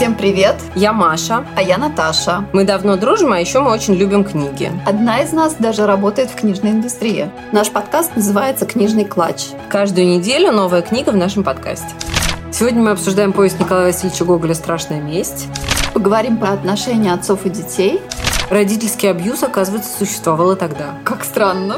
Всем привет! Я Маша. А я Наташа. Мы давно дружим, а еще мы очень любим книги. Одна из нас даже работает в книжной индустрии. Наш подкаст называется «Книжный клатч». Каждую неделю новая книга в нашем подкасте. Сегодня мы обсуждаем повесть Николая Васильевича Гоголя «Страшная месть». Поговорим про отношения отцов и детей. Родительский абьюз, оказывается, существовал и тогда. Как странно.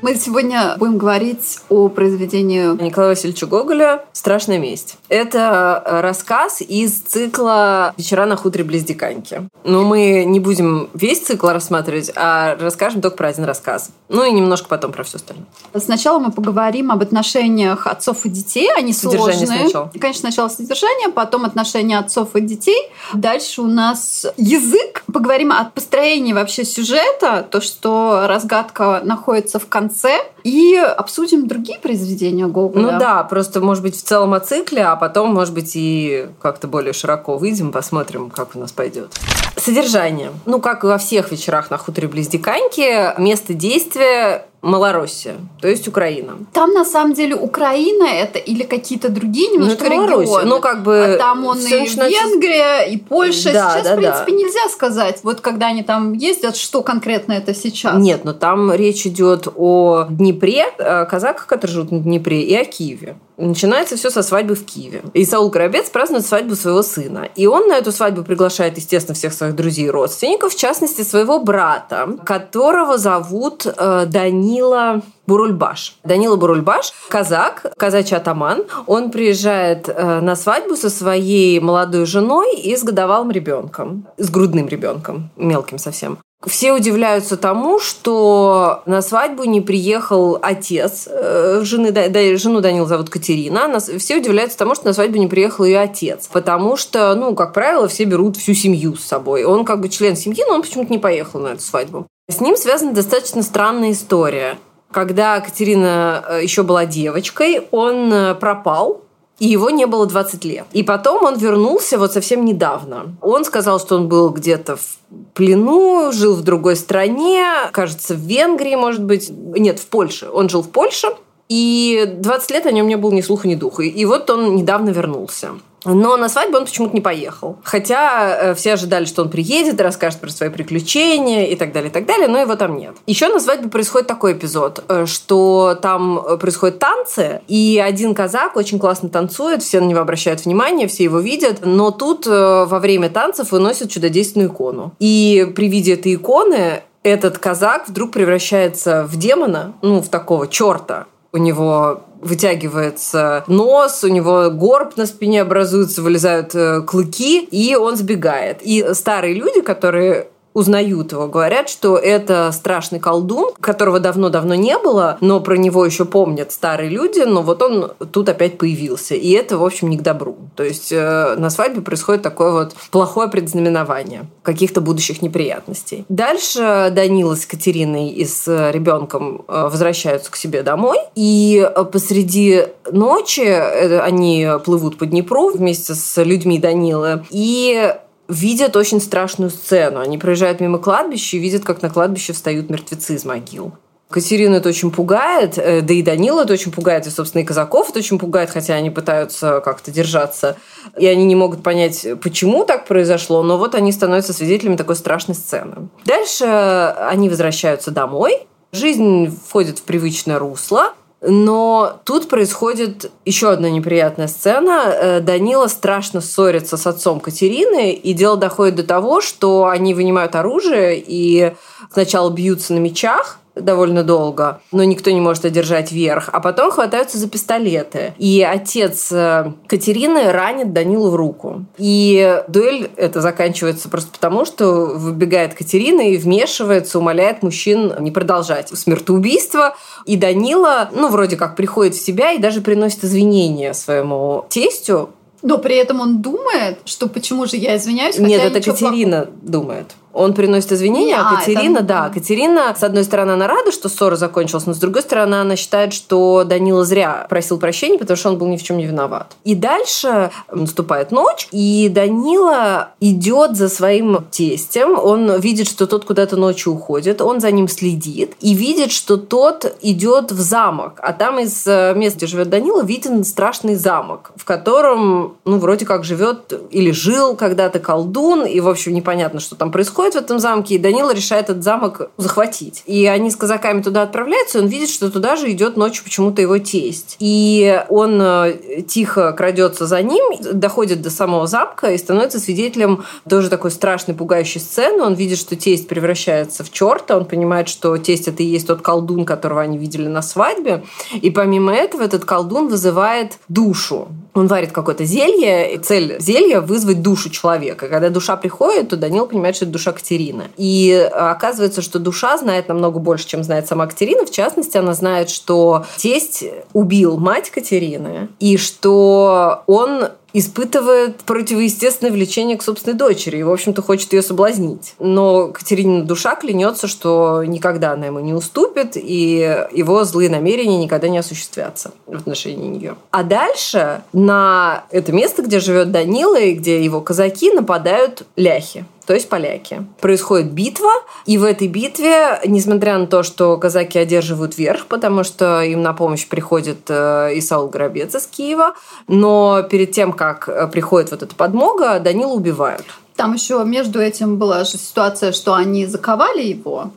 Мы сегодня будем говорить о произведении Николая Васильевича Гоголя «Страшная месть». Это э, рассказ из цикла «Вечера на хуторе близ Диканьки». Но мы не будем весь цикл рассматривать, а расскажем только про один рассказ. Ну и немножко потом про все остальное. Сначала мы поговорим об отношениях отцов и детей. Они Содержание сложные. сначала. Конечно, сначала содержание, потом отношения отцов и детей. Дальше у нас язык. Поговорим о построении вообще сюжета, то, что разгадка находится в конце. конце И обсудим другие произведения Гоголя. Ну да, просто, может быть, в целом о цикле, а потом, может быть, и как-то более широко выйдем, посмотрим, как у нас пойдет. Содержание. Ну, как и во всех вечерах на хуторе близ Диканьки, место действия Малороссия, то есть Украина. Там на самом деле Украина это или какие-то другие немножко это Малоруссия. регионы. Ну, как бы а там он и начинается Венгрия, и Польша. Да, сейчас, да, в принципе, да. нельзя сказать, вот когда они там ездят, что конкретно это сейчас. Нет, но там речь идет о Днепре, о казаках, которые живут на Днепре, и о Киеве. Начинается все со свадьбы в Киеве. И Саул Горобец празднует свадьбу своего сына. И он на эту свадьбу приглашает, естественно, всех своих друзей и родственников, в частности, своего брата, которого зовут э, Данила Бурульбаш. Данила Бурульбаш, казак, казачий атаман. Он приезжает э, на свадьбу со своей молодой женой и с годовалым ребенком. С грудным ребенком, мелким совсем. Все удивляются тому, что на свадьбу не приехал отец э, жены, да, жену Данила зовут Катерина. Все удивляются тому, что на свадьбу не приехал ее отец. Потому что, ну, как правило, все берут всю семью с собой. Он как бы член семьи, но он почему-то не поехал на эту свадьбу. С ним связана достаточно странная история. Когда Катерина э, еще была девочкой, он э, пропал, и его не было 20 лет. И потом он вернулся вот совсем недавно. Он сказал, что он был где-то в плену, жил в другой стране, кажется, в Венгрии, может быть. Нет, в Польше. Он жил в Польше. И 20 лет о нем не было ни слуха, ни духа. И вот он недавно вернулся. Но на свадьбу он почему-то не поехал. Хотя э, все ожидали, что он приедет расскажет про свои приключения и так далее, и так далее, но его там нет. Еще на свадьбе происходит такой эпизод, э, что там э, происходят танцы, и один казак очень классно танцует, все на него обращают внимание, все его видят, но тут во время танцев выносят чудодейственную икону. И при виде этой иконы этот казак вдруг превращается в демона, ну, в такого черта. У него вытягивается нос, у него горб на спине образуется, вылезают э, клыки, и он сбегает. И старые люди, которые узнают его, говорят, что это страшный колдун, которого давно-давно не было, но про него еще помнят старые люди, но вот он тут опять появился. И это, в общем, не к добру. То есть э, на свадьбе происходит такое вот плохое предзнаменование каких-то будущих неприятностей. Дальше Данила с Катериной и с ребенком э, возвращаются к себе домой, и э, посреди ночи э, они плывут по Днепру вместе с людьми Данилы, и видят очень страшную сцену. Они проезжают мимо кладбища и видят, как на кладбище встают мертвецы из могил. Катерину это очень пугает, э, да и Данила это очень пугает, и, собственно, и Казаков это очень пугает, хотя они пытаются как-то держаться. И они не могут понять, почему так произошло, но вот они становятся свидетелями такой страшной сцены. Дальше они возвращаются домой, жизнь входит в привычное русло, но тут происходит еще одна неприятная сцена. Э, Данила страшно ссорится с отцом Катерины, и дело доходит до того, что они вынимают оружие и сначала бьются на мечах, довольно долго, но никто не может одержать верх, а потом хватаются за пистолеты. И отец э, Катерины ранит Данилу в руку. И дуэль это заканчивается просто потому, что выбегает Катерина и вмешивается, умоляет мужчин не продолжать смертоубийство. И Данила, ну, вроде как приходит в себя и даже приносит извинения своему тестю. Но при этом он думает, что почему же я извиняюсь, Нет, это Катерина думает. Он приносит извинения, а, А, Катерина, это- да, Катерина, с одной стороны, она рада, что ссора закончилась, но с другой стороны, она считает, что Данила зря просил прощения, потому что он был ни в чем не виноват. И дальше наступает ночь, и Данила идет за своим тестем, он видит, что тот куда-то ночью уходит, он за ним следит и видит, что тот идет в замок, а там из э, места, где живет Данила, виден страшный замок, в котором, ну, вроде как живет или жил когда-то колдун, и, в общем, непонятно, что там происходит в этом замке, и Данила решает этот замок захватить. И они с казаками туда отправляются, и он видит, что туда же идет ночью почему-то его тесть. И он э, тихо крадется за ним, доходит до самого замка и становится свидетелем тоже такой страшной, пугающей сцены. Он видит, что тесть превращается в черта, он понимает, что тесть это и есть тот колдун, которого они видели на свадьбе. И помимо этого этот колдун вызывает душу. Он варит какое-то зелье, и цель зелья вызвать душу человека. Когда душа приходит, то Данил понимает, что это душа Катерины. И э, оказывается, что душа знает намного больше, чем знает сама Катерина. В частности, она знает, что тесть убил мать Катерины, и что он испытывает противоестественное влечение к собственной дочери и, в общем-то, хочет ее соблазнить. Но Катеринина душа клянется, что никогда она ему не уступит, и его злые намерения никогда не осуществятся в отношении нее. А дальше на это место, где живет Данила и где его казаки, нападают ляхи то есть поляки. Происходит битва, и в этой битве, несмотря на то, что казаки одерживают верх, потому что им на помощь приходит э, Исаул Горобец из Киева, но перед тем, как э, приходит вот эта подмога, Данила убивают. Там еще между этим была же ситуация, что они заковали его.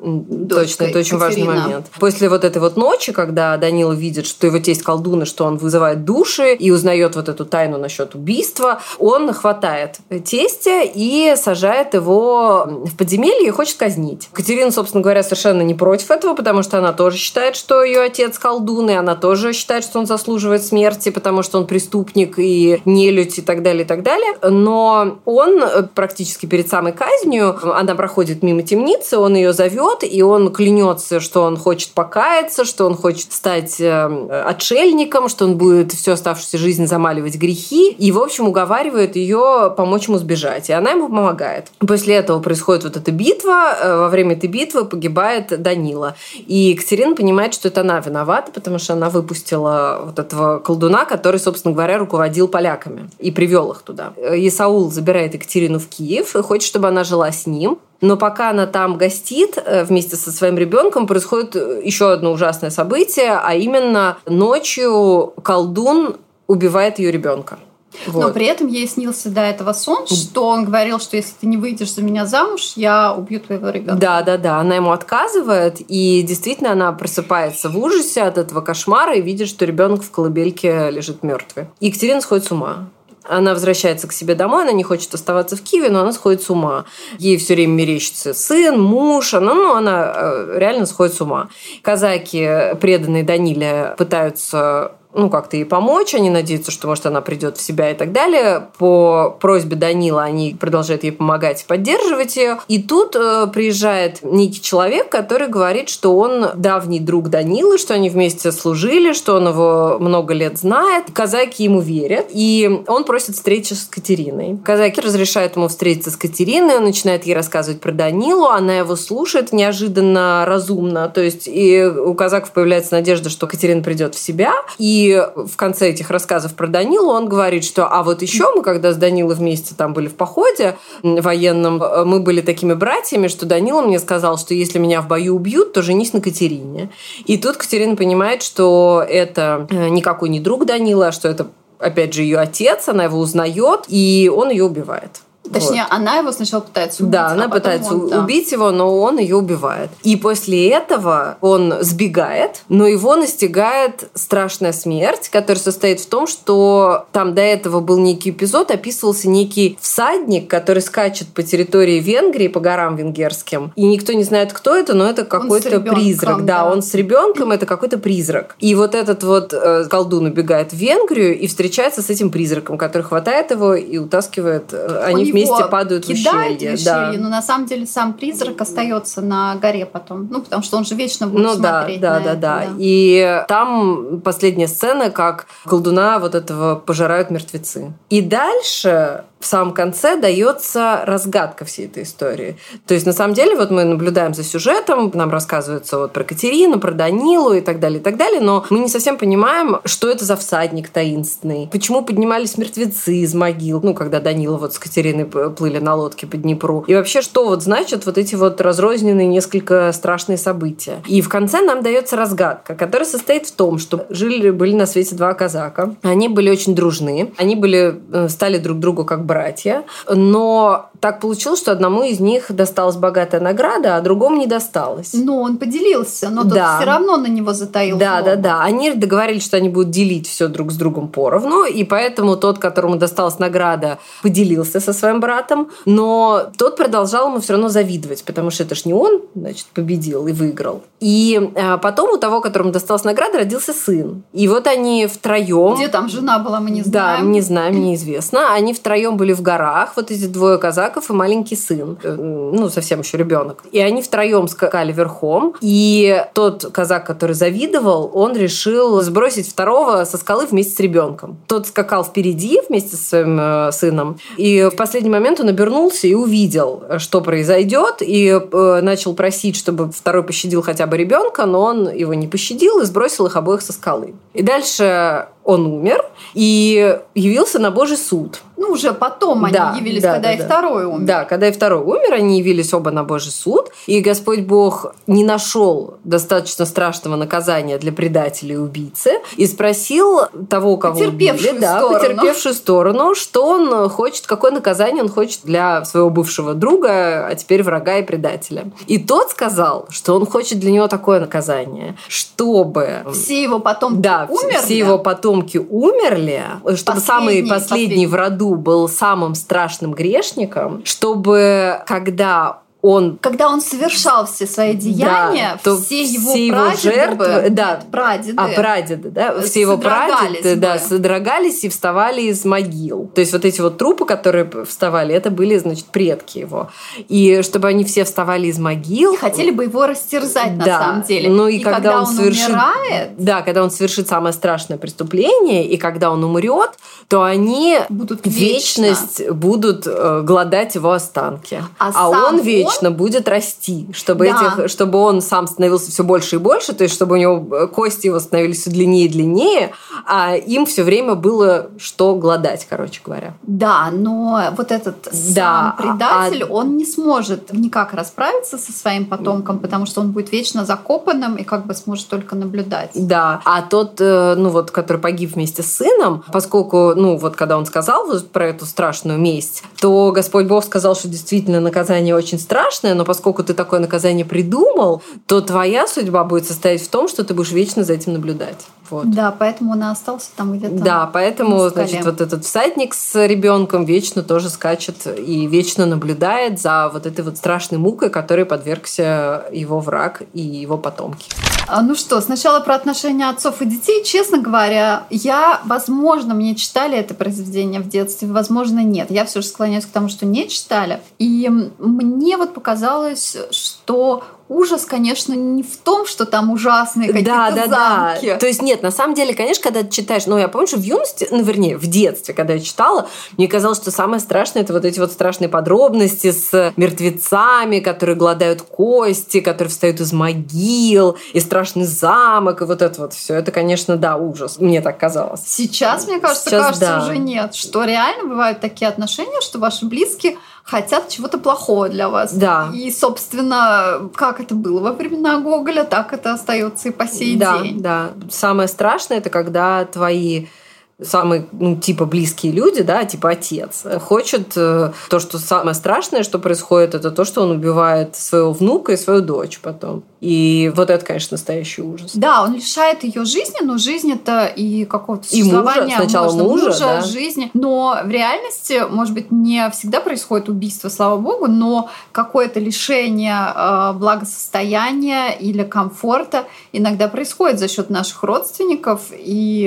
Точно, это очень важный Екатерина. момент. После вот этой вот ночи, когда Данила видит, что его тесть колдун, и что он вызывает души, и узнает вот эту тайну насчет убийства, он хватает тестя и сажает его в подземелье и хочет казнить. Катерина, собственно говоря, совершенно не против этого, потому что она тоже считает, что ее отец колдун, и она тоже считает, что он заслуживает смерти, потому что он преступник и нелюдь и так далее, и так далее. Но он э, практически перед самой казнью, она проходит мимо темницы, он ее зовет, и он клянется, что он хочет покаяться, что он хочет стать э, отшельником, что он будет всю оставшуюся жизнь замаливать грехи, и, в общем, уговаривает ее помочь ему сбежать. И она ему помогает. После этого происходит вот эта битва. Э, Во время этой битвы погибает Данила. И Екатерина понимает, что это она виновата, потому что она выпустила вот этого колдуна, который, собственно говоря, руководил поляками и привел их туда. Э, Исаул забирает Екатерину в Киев и хочет, чтобы она жила с ним. Но пока она там гостит э, вместе со своим ребенком, происходит э, еще одно ужасное событие, а именно ночью колдун убивает ее ребенка. Но Вот. при этом ей снился до этого сон, что он говорил, что если ты не выйдешь за меня замуж, я убью твоего ребенка. Да, да, да. Она ему отказывает, и действительно она просыпается в ужасе от этого кошмара и видит, что ребенок в колыбельке лежит мертвый. Екатерина сходит с ума. Она возвращается к себе домой, она не хочет оставаться в Киеве, но она сходит с ума. Ей все время мерещится сын, муж, она, ну, она э, реально сходит с ума. Казаки, преданные Даниле, пытаются ну, как-то ей помочь, они надеются, что, может, она придет в себя и так далее. По просьбе Данила они продолжают ей помогать поддерживать ее. И тут э, приезжает некий человек, который говорит, что он давний друг Данилы, что они вместе служили, что он его много лет знает. Казаки ему верят, и он просит встречи с Катериной. Казаки разрешают ему встретиться с Катериной, он начинает ей рассказывать про Данилу, она его слушает неожиданно разумно, то есть и у казаков появляется надежда, что Катерина придет в себя, и в конце этих рассказов про Данилу он говорит, что а вот еще мы, когда с Данилой вместе там были в походе военном, э, мы были такими братьями, что Данила мне сказал, что если меня в бою убьют, то женись на Катерине. И тут Катерина понимает, что это э, никакой не друг Данила, а что это опять же ее отец, она его узнает, и он ее убивает. Точнее, она его сначала пытается убить. Да, а она потом пытается он, да. убить его, но он ее убивает. И после этого он сбегает, но его настигает страшная смерть, которая состоит в том, что там до этого был некий эпизод, описывался некий всадник, который скачет по территории Венгрии, по горам венгерским. И никто не знает, кто это, но это какой-то призрак. Да, да. он с ребенком, это какой-то призрак. И вот этот вот э, колдун убегает в Венгрию и встречается с этим призраком, который хватает его и утаскивает. э, Они У вместе падают в кидают ущелье. в ущелье, но на самом деле сам призрак остается на горе потом. Ну, потому что он же вечно будет Ну да, смотреть да, на да, это, да. И там последняя сцена, как колдуна вот этого пожирают мертвецы. И дальше в самом конце дается разгадка всей этой истории. То есть, на самом деле, вот мы наблюдаем за сюжетом, нам рассказывается вот про Катерину, про Данилу и так далее, и так далее, но мы не совсем понимаем, что это за всадник таинственный, почему поднимались мертвецы из могил, ну, когда Данила вот с Катериной плыли на лодке по Днепру, и вообще, что вот значит вот эти вот разрозненные несколько страшные события. И в конце нам дается разгадка, которая состоит в том, что жили-были на свете два казака, они были очень дружны, они были, э, стали друг другу как братья, но так получилось, что одному из них досталась богатая награда, а другому не досталось. Но он поделился, но тот да. все равно на него затаил. Да, злобу. да, да. Они договорились, что они будут делить все друг с другом поровну, и поэтому тот, которому досталась награда, поделился со своим братом, но тот продолжал ему все равно завидовать, потому что это ж не он, значит, победил и выиграл. И а, потом у того, которому досталась награда, родился сын. И вот они втроем. Где там жена была, мы не знаем. Да, не знаем, неизвестно. Они втроем были в горах, вот эти двое казаков и маленький сын, э, ну, совсем еще ребенок. И они втроем скакали верхом. И тот казак, который завидовал, он решил сбросить второго со скалы вместе с ребенком. Тот скакал впереди вместе со своим э, сыном. И в последний момент он обернулся и увидел, что произойдет, и э, начал просить, чтобы второй пощадил хотя бы ребенка, но он его не пощадил и сбросил их обоих со скалы. И дальше он умер и явился на Божий суд. Ну, уже потом они да, явились, да, когда да, и да. второй умер. Да, когда и второй умер, они явились оба на Божий суд. И Господь Бог не нашел достаточно страшного наказания для предателя и убийцы. И спросил того, кого потерпевшую убили, да, сторону. потерпевшую сторону, что он хочет, какое наказание он хочет для своего бывшего друга, а теперь врага и предателя. И тот сказал, что он хочет для него такое наказание, чтобы... Все его потом да, умерли? все его потомки умерли, чтобы последний, самый последний, последний в роду был самым страшным грешником, чтобы когда он... Когда он совершал все свои деяния, да, все его все его жертвы, да, прадеды, а прадеды, да, все его прадеды, да, содрогались и вставали из могил. То есть вот эти вот трупы, которые вставали, это были, значит, предки его. И чтобы они все вставали из могил... Хотели бы его растерзать да, на самом деле. Ну и, и когда, когда он, он совершит... умирает... Да, когда он совершит самое страшное преступление, и когда он умрет, то они будут вечность вечно. будут э, голодать его останки. А, а он вечно вечно будет расти, чтобы, да. этих, чтобы он сам становился все больше и больше, то есть чтобы у него э, кости его становились все длиннее и длиннее, а им все время было что гладать, короче говоря. Да, но вот этот да, сам предатель, а... он не сможет никак расправиться со своим потомком, потому что он будет вечно закопанным и как бы сможет только наблюдать. Да, а тот, э, ну вот, который погиб вместе с сыном, поскольку, ну вот, когда он сказал про эту страшную месть, то Господь Бог сказал, что действительно наказание очень страшное, страшное, но поскольку ты такое наказание придумал, то твоя судьба будет состоять в том, что ты будешь вечно за этим наблюдать. Вот. Да, поэтому он остался там где-то. Да, поэтому, значит, вот этот всадник с ребенком вечно тоже скачет и вечно наблюдает за вот этой вот страшной мукой, которой подвергся его враг и его потомки. А, ну что, сначала про отношения отцов и детей. Честно говоря, я, возможно, мне читали это произведение в детстве, возможно, нет. Я все же склоняюсь к тому, что не читали. И мне вот показалось, что ужас, конечно, не в том, что там ужасные какие-то да, да, замки. Да. То есть нет, на самом деле, конечно, когда ты читаешь, ну я помню, что в юности, ну вернее, в детстве, когда я читала, мне казалось, что самое страшное это вот эти вот страшные подробности с мертвецами, которые гладают кости, которые встают из могил, и страшный замок, и вот это вот все. Это, конечно, да, ужас. Мне так казалось. Сейчас, мне кажется, Сейчас, кажется, да. уже нет. Что реально бывают такие отношения, что ваши близкие хотят чего-то плохого для вас. Да. И, собственно, как это было во времена Гоголя, так это остается и по сей да, день. Да, Самое страшное это когда твои самые, ну, типа, близкие люди, да, типа отец, хочет э, то, что самое страшное, что происходит, это то, что он убивает своего внука и свою дочь потом. И вот это, конечно, настоящий ужас. Да, он лишает ее жизни, но жизнь это и какого-то существования. И мужа, сначала можно, мужа, мужа да. жизни. Но в реальности, может быть, не всегда происходит убийство, слава богу, но какое-то лишение э, благосостояния или комфорта иногда происходит за счет наших родственников, и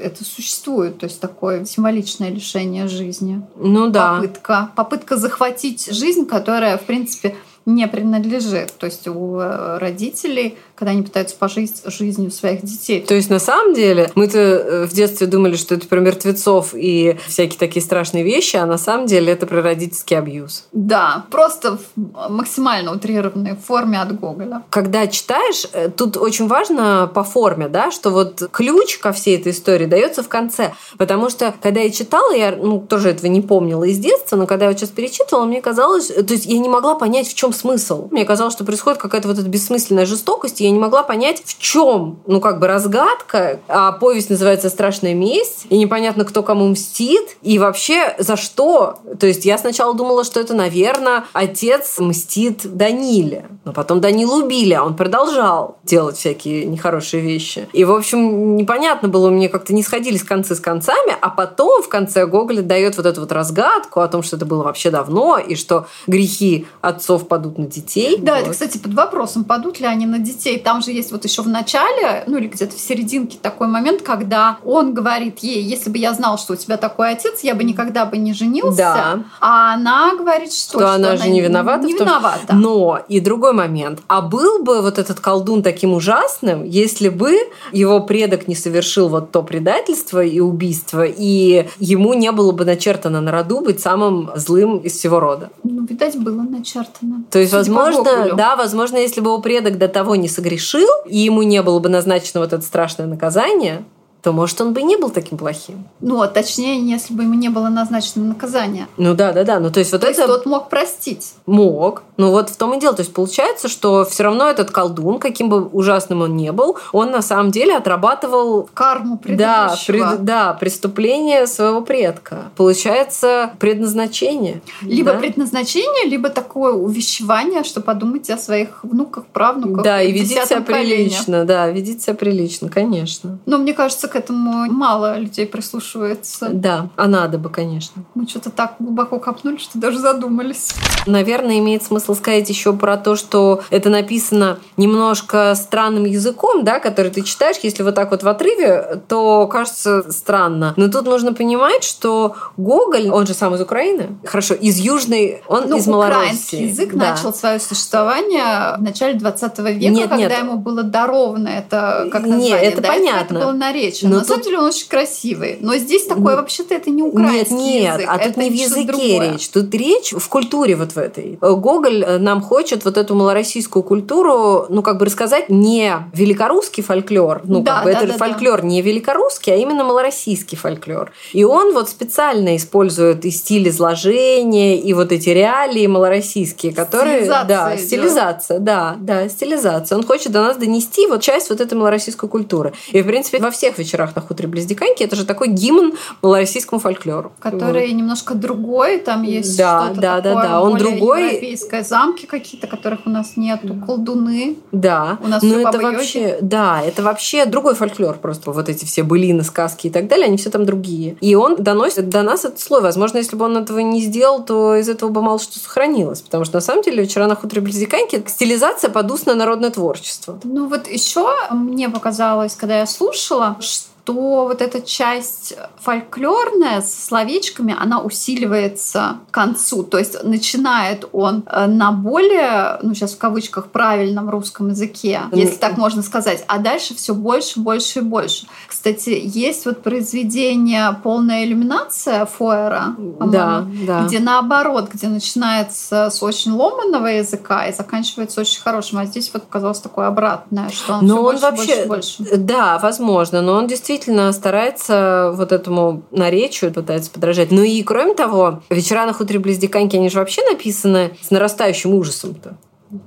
это существует, то есть такое символичное лишение жизни. Ну да. Попытка. Попытка захватить жизнь, которая, в принципе, не принадлежит. То есть у э, родителей, когда они пытаются пожить жизнью своих детей. То есть на самом деле мы-то э, в детстве думали, что это про мертвецов и всякие такие страшные вещи, а на самом деле это про родительский абьюз. Да, просто в максимально утрированной форме от Гоголя. Когда читаешь, э, тут очень важно по форме, да, что вот ключ ко всей этой истории дается в конце. Потому что, когда я читала, я ну, тоже этого не помнила из детства, но когда я вот сейчас перечитывала, мне казалось, то есть я не могла понять, в чем смысл. Мне казалось, что происходит какая-то вот эта бессмысленная жестокость, и я не могла понять, в чем, ну, как бы разгадка. А повесть называется «Страшная месть», и непонятно, кто кому мстит, и вообще за что. То есть я сначала думала, что это, наверное, отец мстит Даниле. Но потом Данилу убили, а он продолжал делать всякие нехорошие вещи. И, в общем, непонятно было, мне как-то не сходились концы с концами, а потом в конце Гоголь дает вот эту вот разгадку о том, что это было вообще давно, и что грехи отцов падут на детей. Да, вот. это, кстати, под вопросом, падут ли они на детей. Там же есть вот еще в начале, ну или где-то в серединке такой момент, когда он говорит ей, если бы я знал, что у тебя такой отец, я бы никогда бы не женился. Да. А она говорит, что, что, она же не виновата. Не том, виновата. Но и другой момент. А был бы вот этот колдун таким ужасным, если бы его предок не совершил вот то предательство и убийство, и ему не было бы начертано на роду быть самым злым из всего рода. Ну, видать, было начертано. То есть, Судя возможно, да, возможно, если бы его предок до того не согрешил, и ему не было бы назначено вот это страшное наказание, то, может, он бы и не был таким плохим. Ну, а точнее, если бы ему не было назначено наказание. Ну да, да, да. Ну то есть вот То это есть тот мог простить. мог. Ну вот в том и дело. То есть получается, что все равно этот колдун, каким бы ужасным он не был, он на самом деле отрабатывал Карму да, предыдущего. пред- да, преступление своего предка. Получается предназначение. Либо да? предназначение, либо такое увещевание, что подумайте о своих внуках, правнуках. Да, и ведите себя десятом колене. прилично, да, ведите себя прилично, конечно. Но мне кажется, к этому мало людей прислушивается. Да, а надо бы, конечно. Мы что-то так глубоко копнули, что даже задумались. Наверное, имеет смысл сказать еще про то, что это написано немножко странным языком, да, который ты читаешь, если вот так вот в отрыве, то кажется странно. Но тут нужно понимать, что Гоголь, он же сам из Украины, хорошо, из Южной, он Ну, из украинский Малороссии. язык Да. начал свое существование в начале 20 века, Нет, когда нет. ему было даровано это как название. это До этого понятно. Это было наречие. Но Но на самом тут- деле он очень красивый. Но здесь такое, Ну, вообще-то, это не Нет, украинский нет, язык. а тут это не в языке другое. речь. Тут речь в культуре вот в этой. Гоголь э, нам хочет вот эту малороссийскую культуру, ну, как бы рассказать не великорусский фольклор, ну, Да, как бы да, это да, фольклор не великорусский, а именно малороссийский фольклор. И он вот специально использует и стиль изложения, и вот эти реалии малороссийские, которые... Стилизация да, стилизация, да, да, стилизация. Он хочет до нас донести вот часть вот этой малороссийской культуры. И, в принципе, во всех вечерах на хуторе близ Диканьки это же такой гимн малороссийскому фольклору. Который немножко другой, там есть Да, что-то да, да, такое да. Он более другой. европейское, замки какие-то, которых у нас нету, колдуны. Да, У нас но всё это вообще, да, это вообще другой фольклор просто. Вот эти все былины, сказки и так далее, они все там другие. И он доносит до нас этот слой. Возможно, если бы он этого не сделал, то из этого бы мало что сохранилось. Потому что на самом деле вчера на хуторе близ Диканьки стилизация под устное народное творчество. Ну вот еще мне показалось, когда я слушала, что вот эта часть фольклорная с словечками, она усиливается к концу. То есть начинает он э, на более, ну сейчас в кавычках, правильном русском языке, если так можно сказать, а дальше все больше, больше и больше. Кстати, есть вот произведение «Полная иллюминация» Фойера, Да, да. где наоборот, где начинается с очень ломаного языка и заканчивается очень хорошим, а здесь вот показалось такое обратное, что он Но всё он больше, вообще, больше, больше. да, возможно, но он действительно старается вот этому наречию пытается подражать. Ну и кроме того, вечера на хуторе близ Диканьки, они же вообще написаны с нарастающим ужасом-то.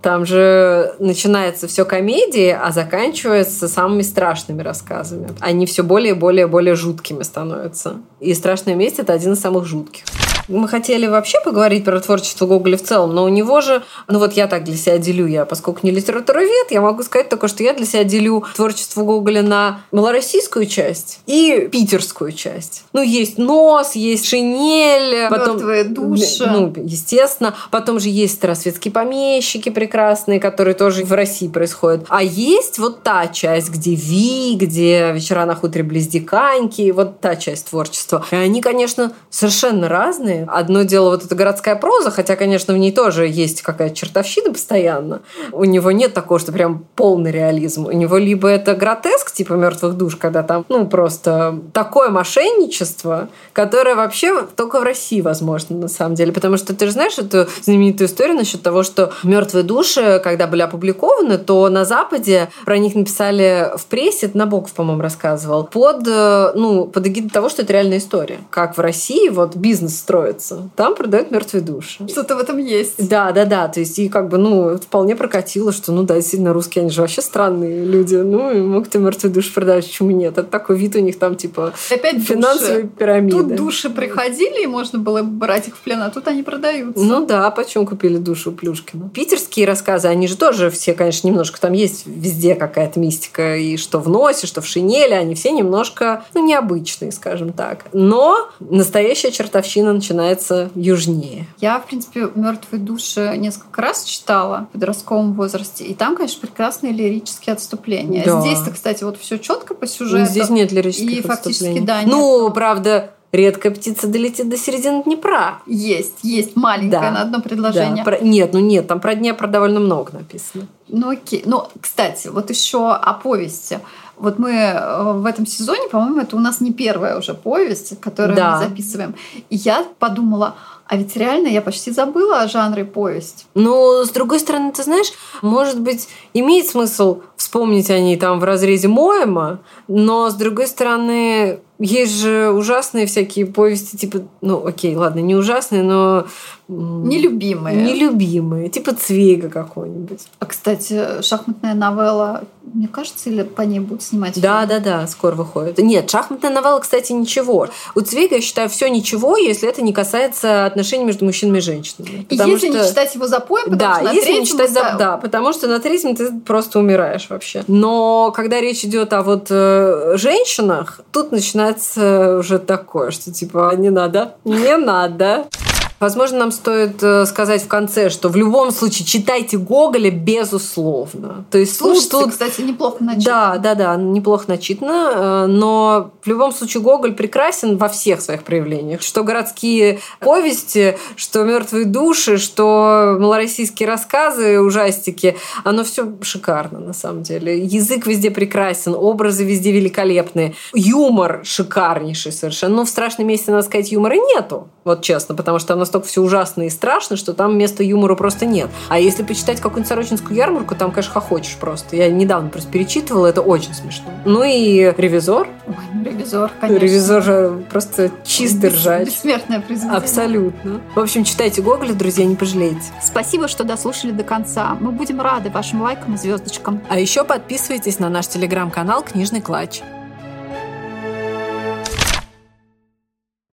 Там же начинается все комедии, а заканчивается самыми страшными рассказами. Они все более и более и более жуткими становятся. И страшная месть это один из самых жутких. Мы хотели вообще поговорить про творчество Гоголя в целом, но у него же, ну вот я так для себя делю, я, поскольку не литературовед, я могу сказать только, что я для себя делю творчество Гоголя на малороссийскую часть и питерскую часть. Ну, есть нос, есть шинель, потом... Мёртвые души. Ну, естественно. Потом же есть старосветские помещики прекрасные, которые тоже в России происходят. А есть вот та часть, где Ви, где вечера на хуторе близ Диканьки, вот та часть творчества. И они, конечно, совершенно разные. Одно дело вот эта городская проза, хотя, конечно, в ней тоже есть какая-то чертовщина постоянно. У него нет такого, что прям полный реализм. У него либо это гротеск, типа мертвых душ, когда там, ну, просто такое мошенничество, которое вообще только в России возможно, на самом деле. Потому что ты же знаешь эту знаменитую историю насчет того, что мертвые души, когда были опубликованы, то на Западе про них написали в прессе, это Набоков, по-моему, рассказывал, под, э, ну, под эгидой того, что это реальная история. Как в России вот бизнес строится. Там продают мертвые души. Что-то в этом есть. Да, да, да. То есть, и как бы, ну, вполне прокатило, что, ну, да, действительно, русские, они же вообще странные люди. Ну, и могут и мертвые души продавать, почему нет? Это такой вид у них там, типа, Опять финансовой души. пирамиды. Тут души приходили, и можно было брать их в плен, а тут они продаются. Ну да, почему купили душу Плюшкина? Питерские рассказы, они же тоже все, конечно, немножко там есть везде какая-то мистика, и что в носе, что в шинели, они все немножко, ну, необычные, скажем так. Но настоящая чертовщина начинается южнее. Я, в принципе, мертвые души несколько раз читала в подростковом возрасте, и там, конечно, прекрасные лирические отступления. Да. Здесь-то, кстати, вот все четко по сюжету. Здесь нет лирических И фактически, отступлений. да, Ну, нет. правда, редкая птица долетит до середины Днепра. Есть, есть маленькое Да. на одно предложение. Да, про- Нет, ну нет, там про Днепр довольно много написано. Ну окей. Ну, кстати, вот еще о повести. Вот мы э, в этом сезоне, по-моему, это у нас не первая уже повесть, которую Да. мы записываем. И я подумала, а ведь реально я почти забыла о жанре повесть. Но, с другой стороны, ты знаешь, может быть, имеет смысл вспомнить о ней там в разрезе Моэма, но, с другой стороны, есть же ужасные всякие повести, типа, ну, окей, ладно, не ужасные, но... Нелюбимые. Нелюбимые, типа Цвейга какой-нибудь. А, кстати, шахматная новелла, мне кажется, или по ней будут снимать Да, фильм? да, да, скоро выходит. Нет, шахматная новелла, кстати, ничего. У Цвейга, я считаю, все ничего, если это не касается отношений между мужчинами и женщинами. И если что- не читать его запоем, потому Да, что на если не третьем читать за... за- Да, потому что на третьем ты просто умираешь вообще. Но когда речь идет о вот э, женщинах, тут начинается уже такое, что типа не надо, не надо. Возможно, нам стоит э, сказать в конце, что в любом случае читайте Гоголя безусловно. То есть Слушайте, тут кстати, неплохо начитано. да, да, да, неплохо начитано, э, но в любом случае Гоголь прекрасен во всех своих проявлениях. Что городские повести, что мертвые души, что малороссийские рассказы, ужастики, оно все шикарно на самом деле. Язык везде прекрасен, образы везде великолепные, юмор шикарнейший совершенно. Но в страшном месте, надо сказать, юмора нету, вот честно, потому что там настолько все ужасно и страшно, что там места юмора просто нет. А если почитать какую-нибудь Сорочинскую ярмарку, там, конечно, хохочешь просто. Я недавно просто перечитывала, это очень смешно. Ну и «Ревизор». Ой, ну, ревизор, конечно. «Ревизор» же просто чистый ржач. Бессмертное произведение. Абсолютно. В общем, читайте Гоголя, друзья, не пожалеете. Спасибо, что дослушали до конца. Мы будем рады вашим лайкам и звездочкам. А еще подписывайтесь на наш телеграм-канал «Книжный клатч».